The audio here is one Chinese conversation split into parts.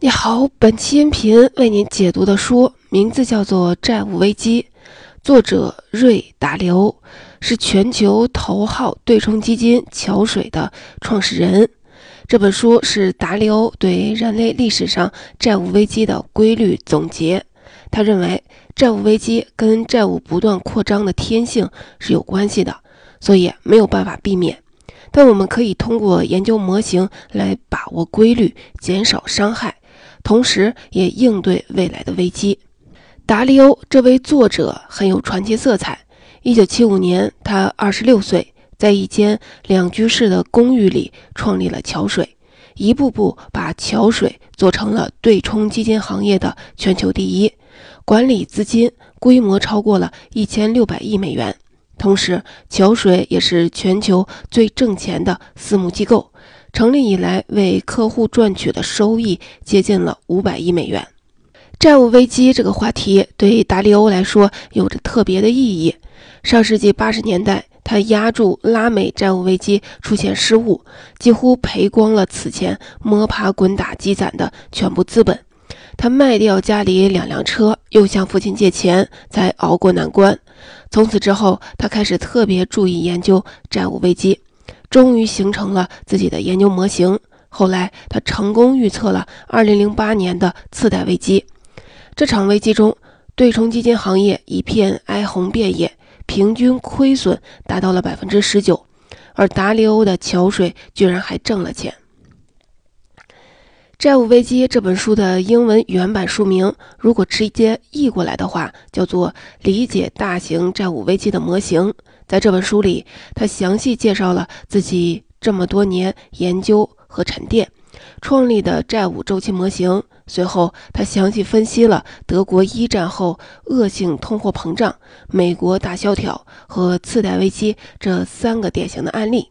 你好，本期音频为您解读的书名字叫做《债务危机》，作者瑞达利欧是全球头号对冲基金桥水的创始人。这本书是达利欧对人类历史上债务危机的规律总结。他认为，债务危机跟债务不断扩张的天性是有关系的，所以没有办法避免。但我们可以通过研究模型来把握规律，减少伤害。同时，也应对未来的危机。达利欧这位作者很有传奇色彩。一九七五年，他二十六岁，在一间两居室的公寓里创立了桥水，一步步把桥水做成了对冲基金行业的全球第一，管理资金规模超过了一千六百亿美元。同时，桥水也是全球最挣钱的私募机构。成立以来，为客户赚取的收益接近了五百亿美元。债务危机这个话题对达利欧来说有着特别的意义。上世纪八十年代，他压住拉美债务危机出现失误，几乎赔光了此前摸爬滚打积攒的全部资本。他卖掉家里两辆车，又向父亲借钱，才熬过难关。从此之后，他开始特别注意研究债务危机。终于形成了自己的研究模型。后来，他成功预测了2008年的次贷危机。这场危机中，对冲基金行业一片哀鸿遍野，平均亏损达到了百分之十九，而达利欧的桥水居然还挣了钱。《债务危机》这本书的英文原版书名，如果直接译过来的话，叫做《理解大型债务危机的模型》。在这本书里，他详细介绍了自己这么多年研究和沉淀创立的债务周期模型。随后，他详细分析了德国一战后恶性通货膨胀、美国大萧条和次贷危机这三个典型的案例，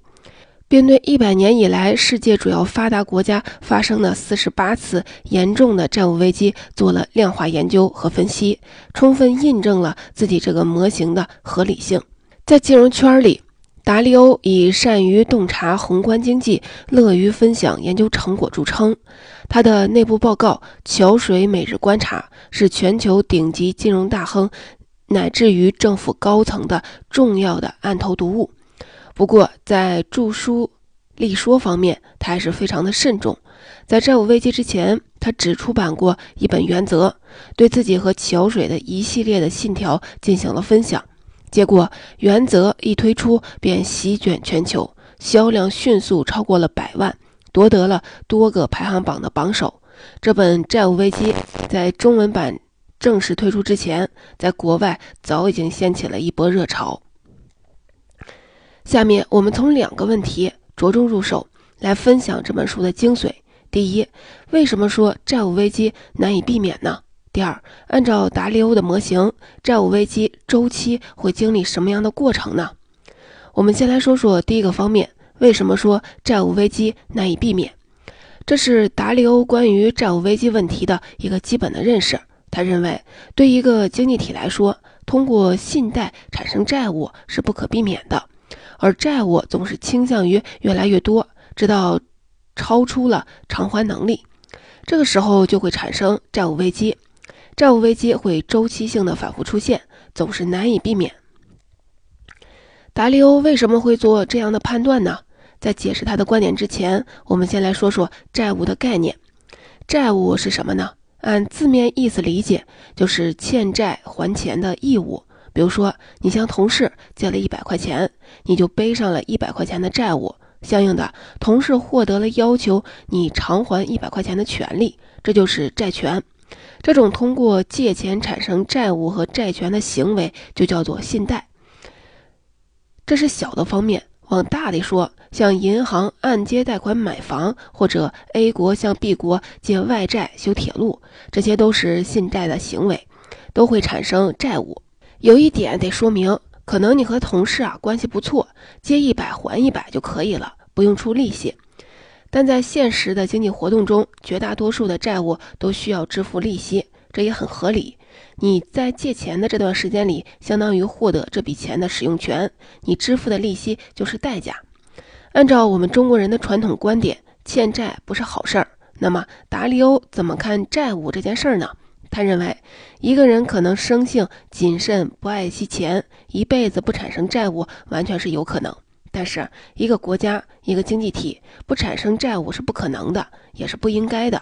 并对一百年以来世界主要发达国家发生的四十八次严重的债务危机做了量化研究和分析，充分印证了自己这个模型的合理性。在金融圈里，达利欧以善于洞察宏观经济、乐于分享研究成果著称。他的内部报告《桥水每日观察》是全球顶级金融大亨乃至于政府高层的重要的案头读物。不过，在著书立说方面，他还是非常的慎重。在债务危机之前，他只出版过一本《原则》，对自己和桥水的一系列的信条进行了分享。结果，原则一推出便席卷全球，销量迅速超过了百万，夺得了多个排行榜的榜首。这本《债务危机》在中文版正式推出之前，在国外早已经掀起了一波热潮。下面我们从两个问题着重入手，来分享这本书的精髓。第一，为什么说债务危机难以避免呢？第二，按照达利欧的模型，债务危机周期会经历什么样的过程呢？我们先来说说第一个方面，为什么说债务危机难以避免？这是达利欧关于债务危机问题的一个基本的认识。他认为，对一个经济体来说，通过信贷产生债务是不可避免的，而债务总是倾向于越来越多，直到超出了偿还能力，这个时候就会产生债务危机。债务危机会周期性的反复出现，总是难以避免。达利欧为什么会做这样的判断呢？在解释他的观点之前，我们先来说说债务的概念。债务是什么呢？按字面意思理解，就是欠债还钱的义务。比如说，你向同事借了一百块钱，你就背上了一百块钱的债务，相应的，同事获得了要求你偿还一百块钱的权利，这就是债权。这种通过借钱产生债务和债权的行为就叫做信贷。这是小的方面，往大里说，向银行按揭贷款买房，或者 A 国向 B 国借外债修铁路，这些都是信贷的行为，都会产生债务。有一点得说明，可能你和同事啊关系不错，借一百还一百就可以了，不用出利息。但在现实的经济活动中，绝大多数的债务都需要支付利息，这也很合理。你在借钱的这段时间里，相当于获得这笔钱的使用权，你支付的利息就是代价。按照我们中国人的传统观点，欠债不是好事儿，那么达利欧怎么看债务这件事儿呢？他认为，一个人可能生性谨慎，不爱惜钱，一辈子不产生债务，完全是有可能。但是，一个国家、一个经济体不产生债务是不可能的，也是不应该的。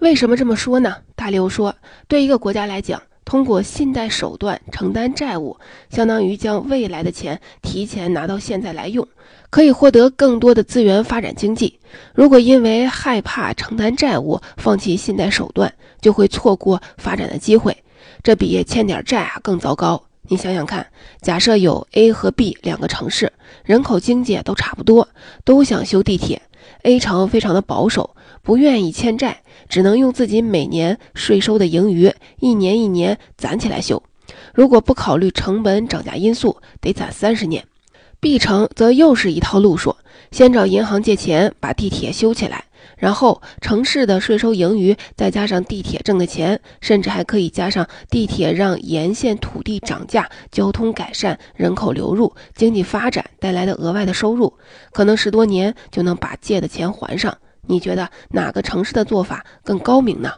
为什么这么说呢？大刘说，对一个国家来讲，通过信贷手段承担债务，相当于将未来的钱提前拿到现在来用，可以获得更多的资源发展经济。如果因为害怕承担债务，放弃信贷手段，就会错过发展的机会，这比欠点债啊更糟糕。你想想看，假设有 A 和 B 两个城市，人口经济都差不多，都想修地铁。A 城非常的保守，不愿意欠债，只能用自己每年税收的盈余，一年一年攒起来修。如果不考虑成本涨价因素，得攒三十年。B 城则又是一套路数，先找银行借钱把地铁修起来。然后城市的税收盈余，再加上地铁挣的钱，甚至还可以加上地铁让沿线土地涨价、交通改善、人口流入、经济发展带来的额外的收入，可能十多年就能把借的钱还上。你觉得哪个城市的做法更高明呢？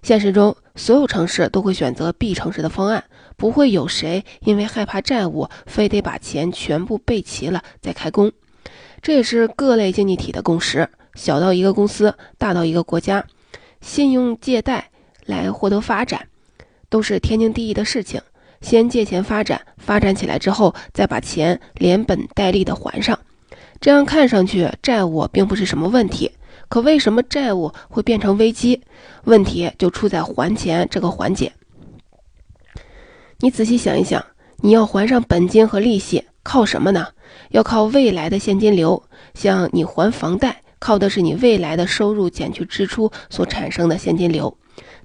现实中，所有城市都会选择 B 城市的方案，不会有谁因为害怕债务，非得把钱全部备齐了再开工。这也是各类经济体的共识。小到一个公司，大到一个国家，信用借贷来获得发展，都是天经地义的事情。先借钱发展，发展起来之后，再把钱连本带利的还上。这样看上去，债务并不是什么问题。可为什么债务会变成危机？问题就出在还钱这个环节。你仔细想一想，你要还上本金和利息，靠什么呢？要靠未来的现金流。像你还房贷。靠的是你未来的收入减去支出所产生的现金流，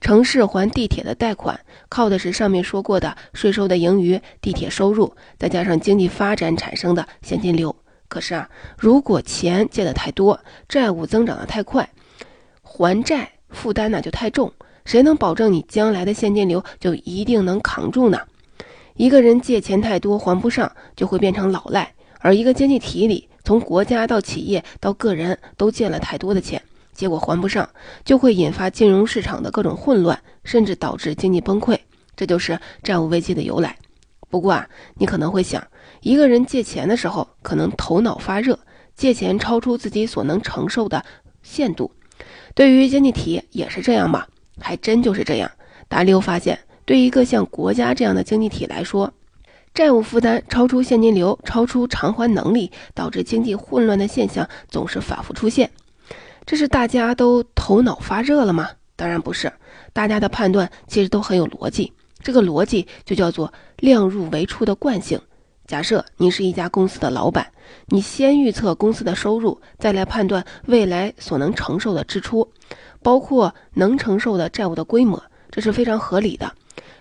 城市还地铁的贷款，靠的是上面说过的税收的盈余、地铁收入，再加上经济发展产生的现金流。可是啊，如果钱借的太多，债务增长的太快，还债负担呢就太重，谁能保证你将来的现金流就一定能扛住呢？一个人借钱太多还不上，就会变成老赖，而一个经济体里。从国家到企业到个人都借了太多的钱，结果还不上，就会引发金融市场的各种混乱，甚至导致经济崩溃。这就是债务危机的由来。不过啊，你可能会想，一个人借钱的时候可能头脑发热，借钱超出自己所能承受的限度。对于经济体也是这样吗？还真就是这样。达利欧发现，对一个像国家这样的经济体来说。债务负担超出现金流，超出偿还能力，导致经济混乱的现象总是反复出现。这是大家都头脑发热了吗？当然不是，大家的判断其实都很有逻辑。这个逻辑就叫做量入为出的惯性。假设你是一家公司的老板，你先预测公司的收入，再来判断未来所能承受的支出，包括能承受的债务的规模，这是非常合理的。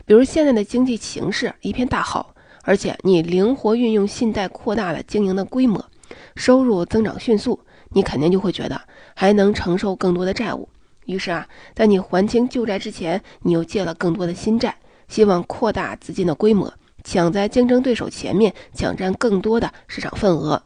比如现在的经济形势一片大好。而且你灵活运用信贷，扩大了经营的规模，收入增长迅速，你肯定就会觉得还能承受更多的债务。于是啊，在你还清旧债之前，你又借了更多的新债，希望扩大资金的规模，抢在竞争对手前面，抢占更多的市场份额。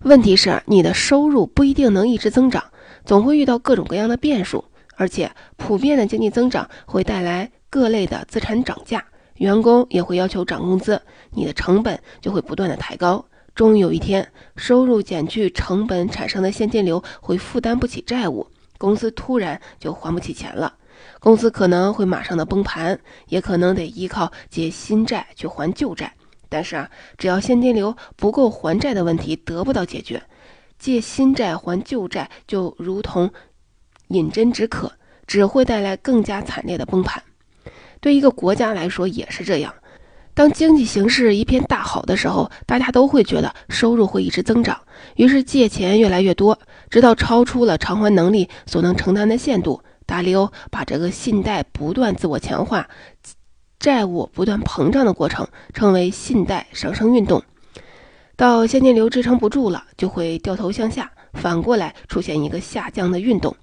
问题是，你的收入不一定能一直增长，总会遇到各种各样的变数，而且普遍的经济增长会带来各类的资产涨价。员工也会要求涨工资，你的成本就会不断的抬高。终于有一天，收入减去成本产生的现金流会负担不起债务，公司突然就还不起钱了。公司可能会马上的崩盘，也可能得依靠借新债去还旧债。但是啊，只要现金流不够还债的问题得不到解决，借新债还旧债就如同饮鸩止渴，只会带来更加惨烈的崩盘。对一个国家来说也是这样，当经济形势一片大好的时候，大家都会觉得收入会一直增长，于是借钱越来越多，直到超出了偿还能力所能承担的限度。达利欧把这个信贷不断自我强化、债务不断膨胀的过程称为信贷上升运动。到现金流支撑不住了，就会掉头向下，反过来出现一个下降的运动。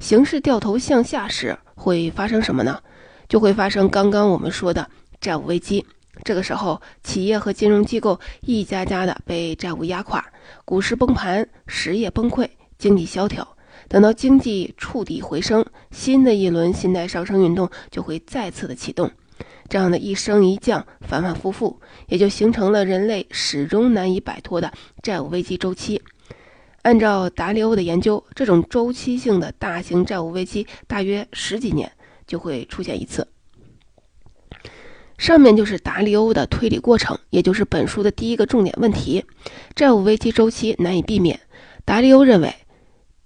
形势掉头向下时会发生什么呢？就会发生刚刚我们说的债务危机。这个时候，企业和金融机构一家家的被债务压垮，股市崩盘，实业崩溃，经济萧条。等到经济触底回升，新的一轮信贷上升运动就会再次的启动。这样的一升一降，反反复复，也就形成了人类始终难以摆脱的债务危机周期。按照达里欧的研究，这种周期性的大型债务危机大约十几年就会出现一次。上面就是达利欧的推理过程，也就是本书的第一个重点问题：债务危机周期难以避免。达利欧认为，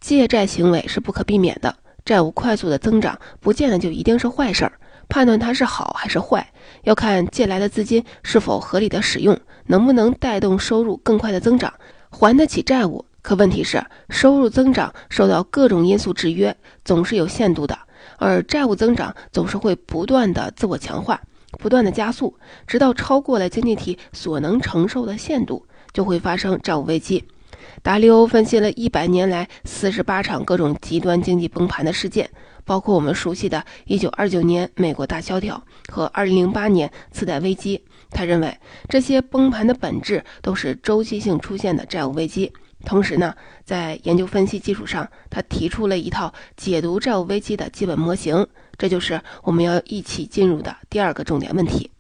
借债行为是不可避免的，债务快速的增长不见得就一定是坏事儿。判断它是好还是坏，要看借来的资金是否合理的使用，能不能带动收入更快的增长，还得起债务。可问题是，收入增长受到各种因素制约，总是有限度的，而债务增长总是会不断的自我强化。不断的加速，直到超过了经济体所能承受的限度，就会发生债务危机。达利欧分析了一百年来四十八场各种极端经济崩盘的事件，包括我们熟悉的1929年美国大萧条和2008年次贷危机。他认为这些崩盘的本质都是周期性出现的债务危机。同时呢，在研究分析基础上，他提出了一套解读债务危机的基本模型。这就是我们要一起进入的第二个重点问题。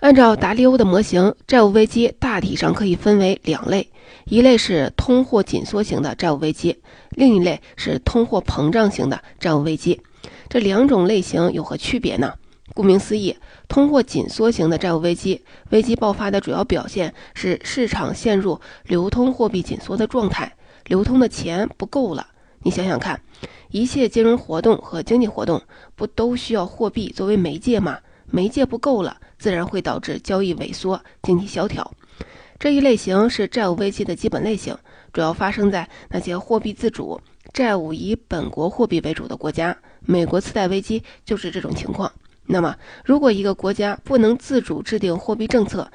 按照达利欧的模型，债务危机大体上可以分为两类：一类是通货紧缩型的债务危机，另一类是通货膨胀型的债务危机。这两种类型有何区别呢？顾名思义，通货紧缩型的债务危机，危机爆发的主要表现是市场陷入流通货币紧缩的状态，流通的钱不够了。你想想看。一切金融活动和经济活动不都需要货币作为媒介吗？媒介不够了，自然会导致交易萎缩、经济萧条。这一类型是债务危机的基本类型，主要发生在那些货币自主、债务以本国货币为主的国家。美国次贷危机就是这种情况。那么，如果一个国家不能自主制定货币政策，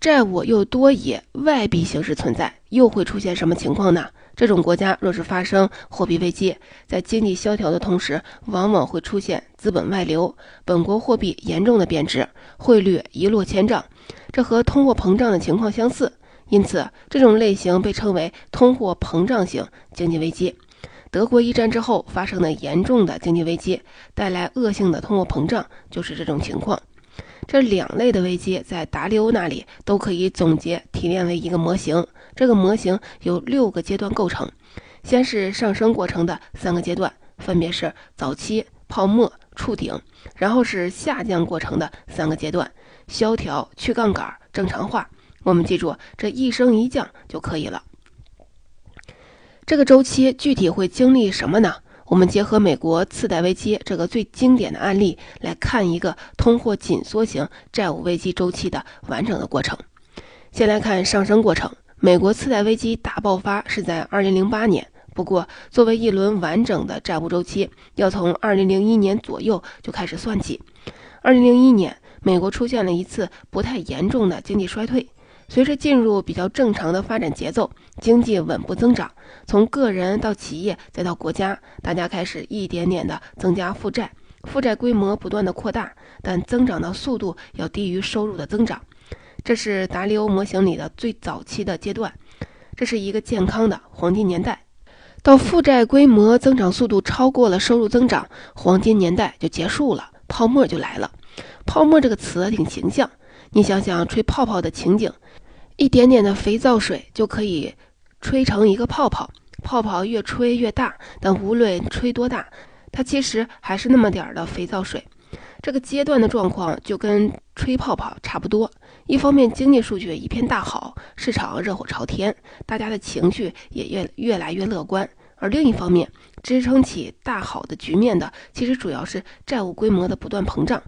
债务又多以外币形式存在，又会出现什么情况呢？这种国家若是发生货币危机，在经济萧条的同时，往往会出现资本外流，本国货币严重的贬值，汇率一落千丈，这和通货膨胀的情况相似。因此，这种类型被称为通货膨胀型经济危机。德国一战之后发生的严重的经济危机，带来恶性的通货膨胀，就是这种情况。这两类的危机在达利欧那里都可以总结提炼为一个模型。这个模型由六个阶段构成，先是上升过程的三个阶段，分别是早期、泡沫、触顶，然后是下降过程的三个阶段，萧条、去杠杆、正常化。我们记住这一升一降就可以了。这个周期具体会经历什么呢？我们结合美国次贷危机这个最经典的案例来看一个通货紧缩型债务危机周期的完整的过程。先来看上升过程。美国次贷危机大爆发是在2008年，不过作为一轮完整的债务周期，要从2001年左右就开始算起。2001年，美国出现了一次不太严重的经济衰退，随着进入比较正常的发展节奏，经济稳步增长，从个人到企业再到国家，大家开始一点点的增加负债，负债规模不断的扩大，但增长的速度要低于收入的增长。这是达利欧模型里的最早期的阶段，这是一个健康的黄金年代。到负债规模增长速度超过了收入增长，黄金年代就结束了，泡沫就来了。泡沫这个词挺形象，你想想吹泡泡的情景，一点点的肥皂水就可以吹成一个泡泡，泡泡越吹越大，但无论吹多大，它其实还是那么点儿的肥皂水。这个阶段的状况就跟吹泡泡差不多。一方面，经济数据一片大好，市场热火朝天，大家的情绪也越越来越乐观；而另一方面，支撑起大好的局面的，其实主要是债务规模的不断膨胀。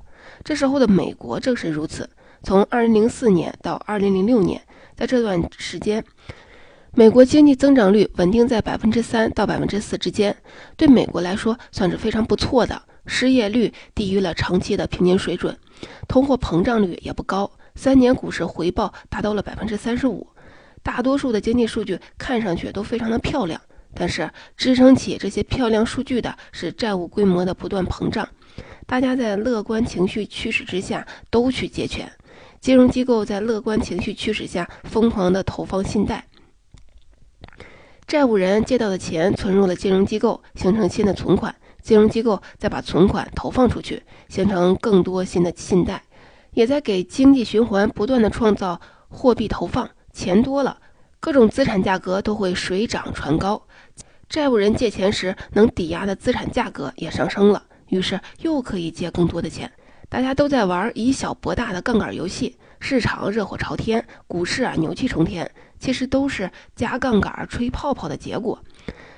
这时候的美国正是如此。从2004年到2006年，在这段时间，美国经济增长率稳定在百分之三到百分之四之间，对美国来说算是非常不错的。失业率低于了长期的平均水准，通货膨胀率也不高。三年股市回报达到了百分之三十五，大多数的经济数据看上去都非常的漂亮，但是支撑起这些漂亮数据的是债务规模的不断膨胀。大家在乐观情绪驱使之下都去借钱，金融机构在乐观情绪驱使下疯狂的投放信贷，债务人借到的钱存入了金融机构，形成新的存款，金融机构再把存款投放出去，形成更多新的信贷，也在给经济循环不断的创造货币投放。钱多了，各种资产价格都会水涨船高，债务人借钱时能抵押的资产价格也上升了，于是又可以借更多的钱。大家都在玩以小博大的杠杆游戏，市场热火朝天，股市啊牛气冲天。其实都是加杠杆吹泡泡的结果。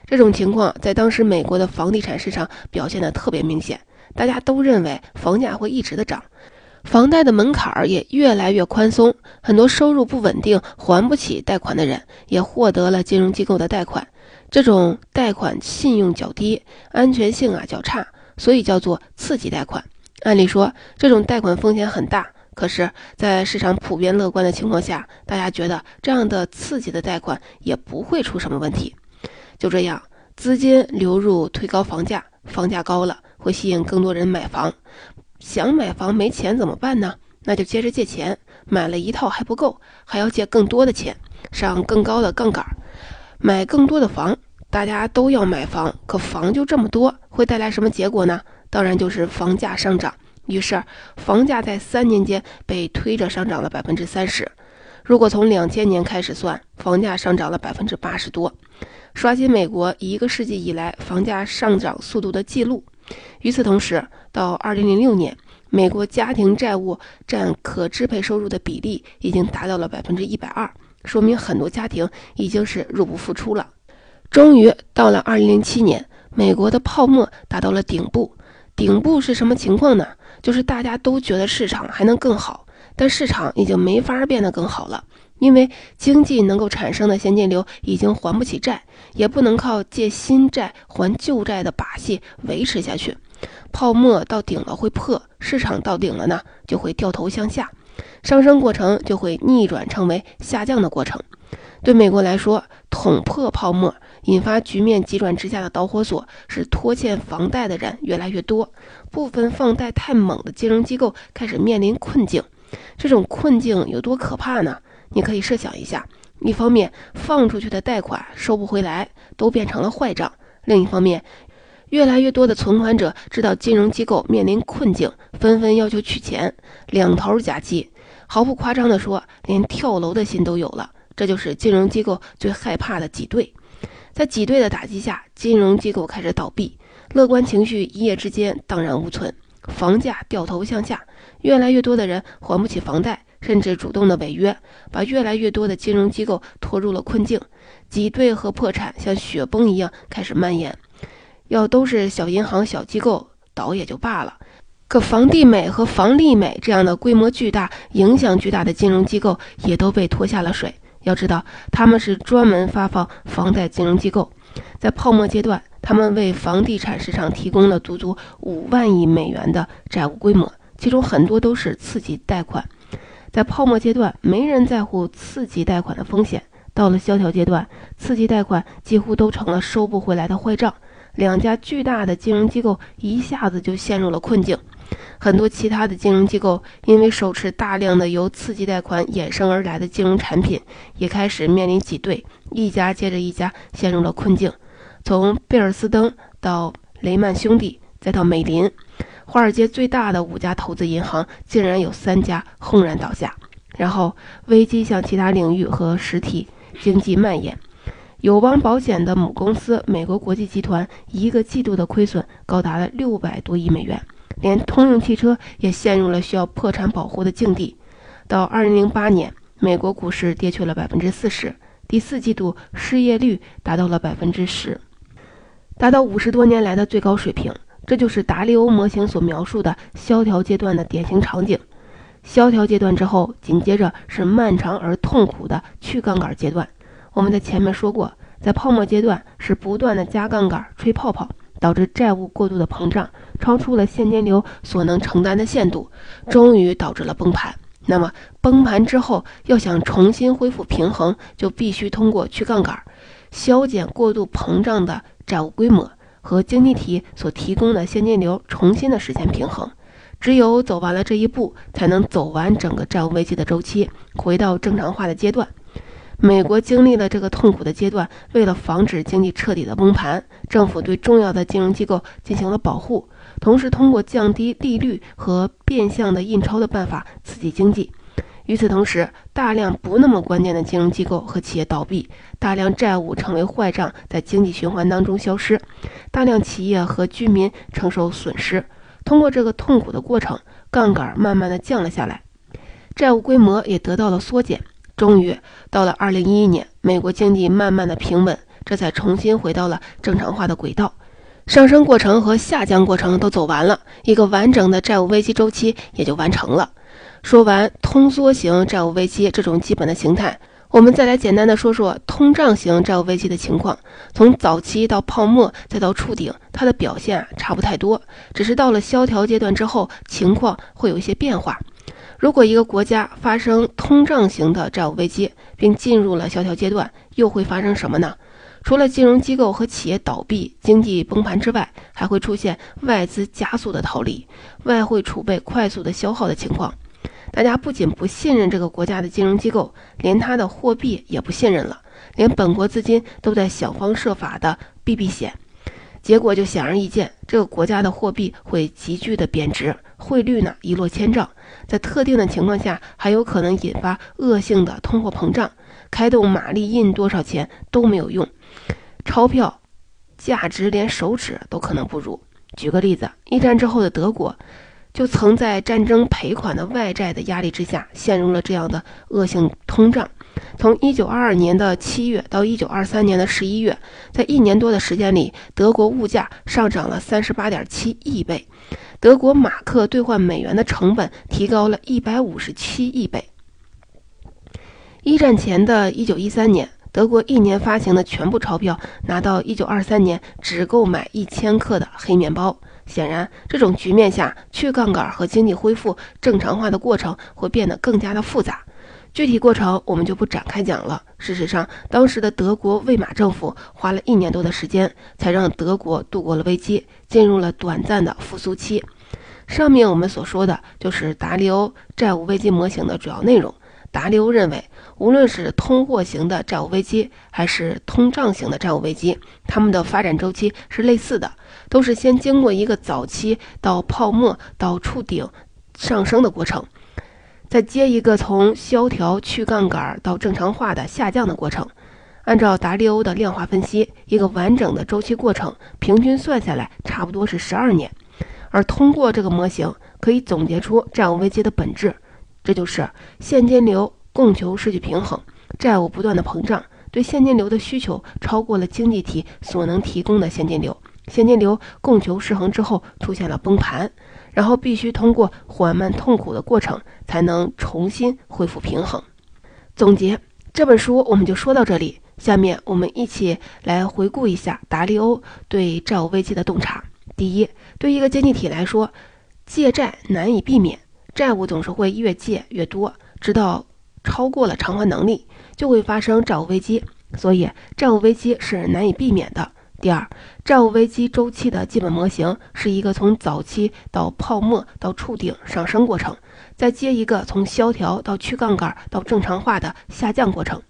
这种情况在当时美国的房地产市场表现得特别明显。大家都认为房价会一直的涨，房贷的门槛也越来越宽松。很多收入不稳定、还不起贷款的人也获得了金融机构的贷款。这种贷款信用较低，安全性啊较差，所以叫做刺激贷款。按理说，这种贷款风险很大。可是，在市场普遍乐观的情况下，大家觉得这样的刺激的贷款也不会出什么问题。就这样，资金流入推高房价，房价高了会吸引更多人买房。想买房没钱怎么办呢？那就接着借钱，买了一套还不够，还要借更多的钱，上更高的杠杆，买更多的房。大家都要买房，可房就这么多，会带来什么结果呢？当然就是房价上涨。于是，房价在三年间被推着上涨了百分之三十。如果从两千年开始算，房价上涨了百分之八十多，刷新美国一个世纪以来房价上涨速度的记录。与此同时，到二零零六年，美国家庭债务占可支配收入的比例已经达到了百分之一百二，说明很多家庭已经是入不敷出了。终于到了二零零七年，美国的泡沫达到了顶部。顶部是什么情况呢？就是大家都觉得市场还能更好，但市场已经没法变得更好了，因为经济能够产生的现金流已经还不起债，也不能靠借新债还旧债的把戏维持下去。泡沫到顶了会破，市场到顶了呢就会掉头向下，上升过程就会逆转成为下降的过程。对美国来说，捅破泡沫。引发局面急转直下的导火索是拖欠房贷的人越来越多，部分放贷太猛的金融机构开始面临困境。这种困境有多可怕呢？你可以设想一下：一方面，放出去的贷款收不回来，都变成了坏账；另一方面，越来越多的存款者知道金融机构面临困境，纷纷要求取钱，两头夹击。毫不夸张地说，连跳楼的心都有了。这就是金融机构最害怕的挤兑。在挤兑的打击下，金融机构开始倒闭，乐观情绪一夜之间荡然无存，房价掉头向下，越来越多的人还不起房贷，甚至主动的违约，把越来越多的金融机构拖入了困境。挤兑和破产像雪崩一样开始蔓延。要都是小银行、小机构倒也就罢了，可房地美和房利美这样的规模巨大、影响巨大的金融机构也都被拖下了水。要知道，他们是专门发放房贷金融机构，在泡沫阶段，他们为房地产市场提供了足足五万亿美元的债务规模，其中很多都是次级贷款。在泡沫阶段，没人在乎次级贷款的风险；到了萧条阶段，次级贷款几乎都成了收不回来的坏账。两家巨大的金融机构一下子就陷入了困境。很多其他的金融机构因为手持大量的由次级贷款衍生而来的金融产品，也开始面临挤兑，一家接着一家陷入了困境。从贝尔斯登到雷曼兄弟，再到美林，华尔街最大的五家投资银行竟然有三家轰然倒下。然后危机向其他领域和实体经济蔓延。友邦保险的母公司美国国际集团一个季度的亏损高达了六百多亿美元。连通用汽车也陷入了需要破产保护的境地。到二零零八年，美国股市跌去了百分之四十，第四季度失业率达到了百分之十，达到五十多年来的最高水平。这就是达利欧模型所描述的萧条阶段的典型场景。萧条阶段之后，紧接着是漫长而痛苦的去杠杆阶段。我们在前面说过，在泡沫阶段是不断的加杠杆吹泡泡。导致债务过度的膨胀，超出了现金流所能承担的限度，终于导致了崩盘。那么崩盘之后，要想重新恢复平衡，就必须通过去杠杆，削减过度膨胀的债务规模和经济体所提供的现金流，重新的实现平衡。只有走完了这一步，才能走完整个债务危机的周期，回到正常化的阶段。美国经历了这个痛苦的阶段，为了防止经济彻底的崩盘，政府对重要的金融机构进行了保护，同时通过降低利率和变相的印钞的办法刺激经济。与此同时，大量不那么关键的金融机构和企业倒闭，大量债务成为坏账，在经济循环当中消失，大量企业和居民承受损失。通过这个痛苦的过程，杠杆慢慢的降了下来，债务规模也得到了缩减。终于到了二零一一年，美国经济慢慢的平稳，这才重新回到了正常化的轨道，上升过程和下降过程都走完了，一个完整的债务危机周期也就完成了。说完通缩型债务危机这种基本的形态，我们再来简单的说说通胀型债务危机的情况。从早期到泡沫再到触顶，它的表现啊差不太多，只是到了萧条阶段之后，情况会有一些变化。如果一个国家发生通胀型的债务危机，并进入了萧条阶段，又会发生什么呢？除了金融机构和企业倒闭、经济崩盘之外，还会出现外资加速的逃离、外汇储备快速的消耗的情况。大家不仅不信任这个国家的金融机构，连它的货币也不信任了，连本国资金都在想方设法的避避险。结果就显而易见，这个国家的货币会急剧的贬值，汇率呢一落千丈，在特定的情况下还有可能引发恶性的通货膨胀，开动马力印多少钱都没有用，钞票价值连手指都可能不如。举个例子，一战之后的德国。就曾在战争赔款的外债的压力之下，陷入了这样的恶性通胀。从一九二二年的七月到一九二三年的十一月，在一年多的时间里，德国物价上涨了三十八点七亿倍，德国马克兑换美元的成本提高了一百五十七亿倍。一战前的一九一三年，德国一年发行的全部钞票拿到一九二三年只购买一千克的黑面包。显然，这种局面下，去杠杆和经济恢复正常化的过程会变得更加的复杂。具体过程我们就不展开讲了。事实上，当时的德国魏玛政府花了一年多的时间，才让德国度过了危机，进入了短暂的复苏期。上面我们所说的就是达利欧债务危机模型的主要内容。达利欧认为，无论是通货型的债务危机，还是通胀型的债务危机，它们的发展周期是类似的，都是先经过一个早期到泡沫到触顶上升的过程，再接一个从萧条去杠杆到正常化的下降的过程。按照达利欧的量化分析，一个完整的周期过程平均算下来差不多是十二年，而通过这个模型可以总结出债务危机的本质。这就是现金流供求失去平衡，债务不断的膨胀，对现金流的需求超过了经济体所能提供的现金流，现金流供求失衡之后出现了崩盘，然后必须通过缓慢痛苦的过程才能重新恢复平衡。总结这本书我们就说到这里，下面我们一起来回顾一下达利欧对债务危机的洞察。第一，对一个经济体来说，借债难以避免。债务总是会越借越多，直到超过了偿还能力，就会发生债务危机。所以，债务危机是难以避免的。第二，债务危机周期的基本模型是一个从早期到泡沫到触顶上升过程，再接一个从萧条到去杠杆到正常化的下降过程。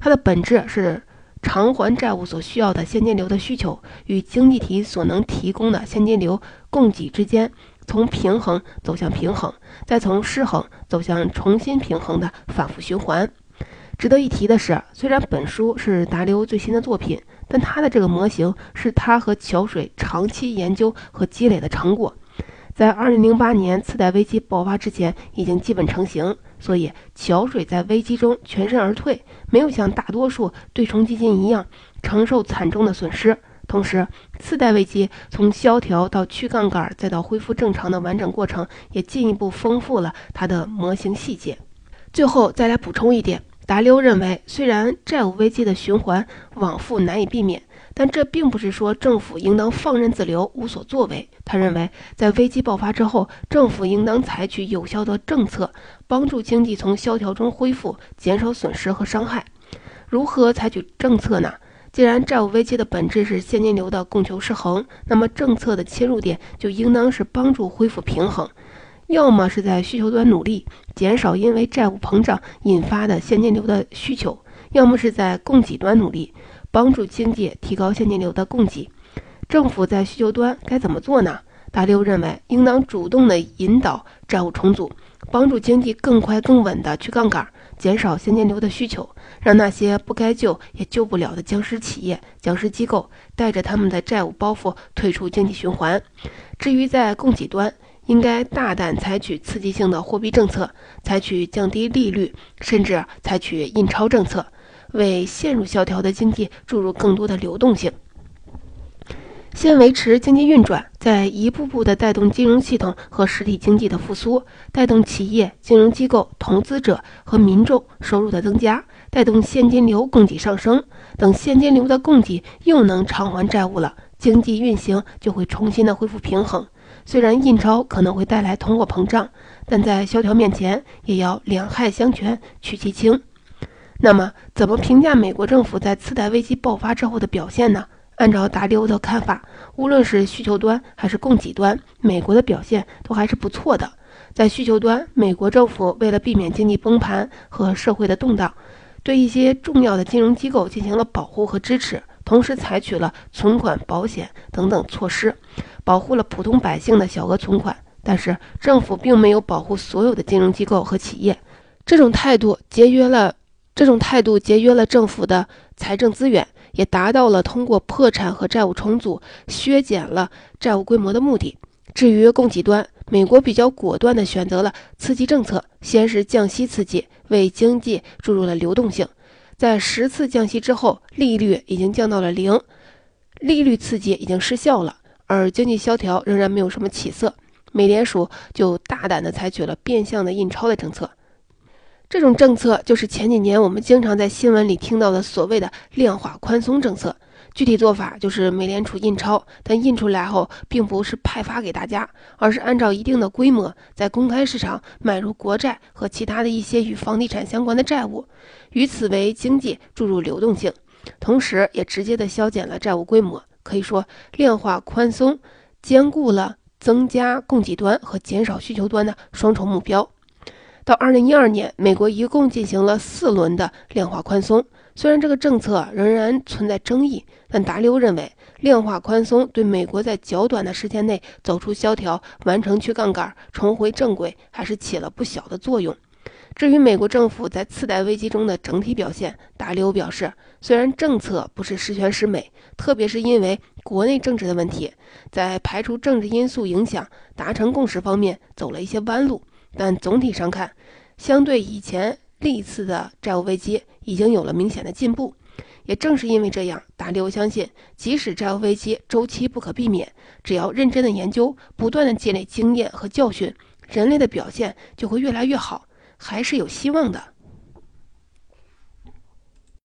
它的本质是偿还债务所需要的现金流的需求与经济体所能提供的现金流供给之间。从平衡走向平衡，再从失衡走向重新平衡的反复循环。值得一提的是，虽然本书是达利欧最新的作品，但他的这个模型是他和桥水长期研究和积累的成果，在2008年次贷危机爆发之前已经基本成型。所以，桥水在危机中全身而退，没有像大多数对冲基金一样承受惨重的损失。同时，次贷危机从萧条到去杠杆，再到恢复正常的完整过程，也进一步丰富了它的模型细节。最后再来补充一点，达利欧认为，虽然债务危机的循环往复难以避免，但这并不是说政府应当放任自流、无所作为。他认为，在危机爆发之后，政府应当采取有效的政策，帮助经济从萧条中恢复，减少损失和伤害。如何采取政策呢？既然债务危机的本质是现金流的供求失衡，那么政策的切入点就应当是帮助恢复平衡，要么是在需求端努力减少因为债务膨胀引发的现金流的需求，要么是在供给端努力，帮助经济提高现金流的供给。政府在需求端该怎么做呢？大刘认为，应当主动的引导债务重组，帮助经济更快更稳的去杠杆，减少现金流的需求，让那些不该救也救不了的僵尸企业、僵尸机构带着他们的债务包袱退出经济循环。至于在供给端，应该大胆采取刺激性的货币政策，采取降低利率，甚至采取印钞政策，为陷入萧条的经济注入更多的流动性。先维持经济运转，再一步步地带动金融系统和实体经济的复苏，带动企业、金融机构、投资者和民众收入的增加，带动现金流供给上升。等现金流的供给又能偿还债务了，经济运行就会重新的恢复平衡。虽然印钞可能会带来通货膨胀，但在萧条面前也要两害相权取其轻。那么，怎么评价美国政府在次贷危机爆发之后的表现呢？按照达利欧的看法，无论是需求端还是供给端，美国的表现都还是不错的。在需求端，美国政府为了避免经济崩盘和社会的动荡，对一些重要的金融机构进行了保护和支持，同时采取了存款保险等等措施，保护了普通百姓的小额存款。但是，政府并没有保护所有的金融机构和企业，这种态度节约了这种态度节约了政府的财政资源。也达到了通过破产和债务重组削减了债务规模的目的。至于供给端，美国比较果断地选择了刺激政策，先是降息刺激，为经济注入了流动性。在十次降息之后，利率已经降到了零，利率刺激已经失效了，而经济萧条仍然没有什么起色。美联储就大胆地采取了变相的印钞的政策。这种政策就是前几年我们经常在新闻里听到的所谓的量化宽松政策。具体做法就是美联储印钞，但印出来后并不是派发给大家，而是按照一定的规模在公开市场买入国债和其他的一些与房地产相关的债务，以此为经济注入流动性，同时也直接的削减了债务规模。可以说，量化宽松兼顾了增加供给端和减少需求端的双重目标。到二零一二年，美国一共进行了四轮的量化宽松。虽然这个政策仍然存在争议，但达利欧认为，量化宽松对美国在较短的时间内走出萧条、完成去杠杆、重回正轨，还是起了不小的作用。至于美国政府在次贷危机中的整体表现，达利欧表示，虽然政策不是十全十美，特别是因为国内政治的问题，在排除政治因素影响、达成共识方面走了一些弯路。但总体上看，相对以前历次的债务危机，已经有了明显的进步。也正是因为这样，达利欧相信，即使债务危机周期不可避免，只要认真的研究，不断的积累经验和教训，人类的表现就会越来越好，还是有希望的。